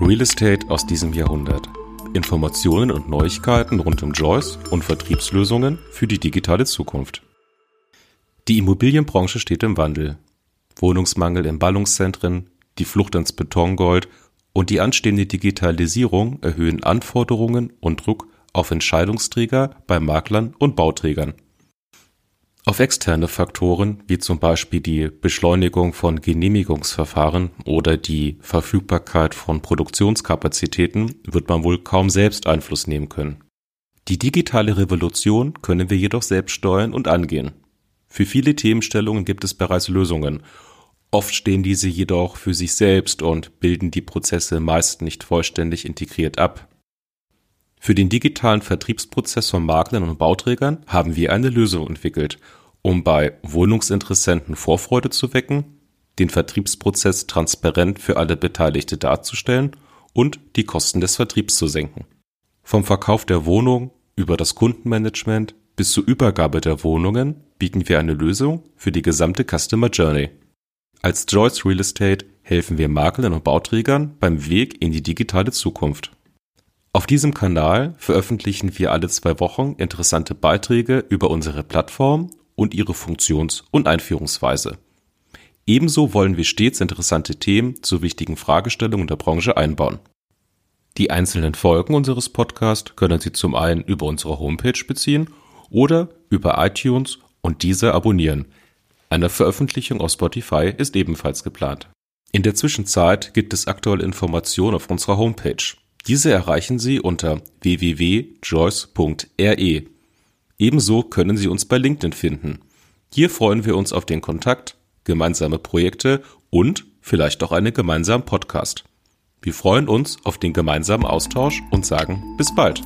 Real Estate aus diesem Jahrhundert. Informationen und Neuigkeiten rund um Joyce und Vertriebslösungen für die digitale Zukunft. Die Immobilienbranche steht im Wandel. Wohnungsmangel in Ballungszentren, die Flucht ins Betongold und die anstehende Digitalisierung erhöhen Anforderungen und Druck auf Entscheidungsträger bei Maklern und Bauträgern. Auf externe Faktoren wie zum Beispiel die Beschleunigung von Genehmigungsverfahren oder die Verfügbarkeit von Produktionskapazitäten wird man wohl kaum selbst Einfluss nehmen können. Die digitale Revolution können wir jedoch selbst steuern und angehen. Für viele Themenstellungen gibt es bereits Lösungen. Oft stehen diese jedoch für sich selbst und bilden die Prozesse meist nicht vollständig integriert ab. Für den digitalen Vertriebsprozess von Maklern und Bauträgern haben wir eine Lösung entwickelt, um bei Wohnungsinteressenten Vorfreude zu wecken, den Vertriebsprozess transparent für alle Beteiligte darzustellen und die Kosten des Vertriebs zu senken. Vom Verkauf der Wohnung über das Kundenmanagement bis zur Übergabe der Wohnungen bieten wir eine Lösung für die gesamte Customer Journey. Als Joyce Real Estate helfen wir Maklern und Bauträgern beim Weg in die digitale Zukunft. Auf diesem Kanal veröffentlichen wir alle zwei Wochen interessante Beiträge über unsere Plattform und ihre Funktions- und Einführungsweise. Ebenso wollen wir stets interessante Themen zu wichtigen Fragestellungen der Branche einbauen. Die einzelnen Folgen unseres Podcasts können Sie zum einen über unsere Homepage beziehen oder über iTunes und diese abonnieren. Eine Veröffentlichung auf Spotify ist ebenfalls geplant. In der Zwischenzeit gibt es aktuelle Informationen auf unserer Homepage. Diese erreichen Sie unter www.joyce.re. Ebenso können Sie uns bei LinkedIn finden. Hier freuen wir uns auf den Kontakt, gemeinsame Projekte und vielleicht auch einen gemeinsamen Podcast. Wir freuen uns auf den gemeinsamen Austausch und sagen bis bald.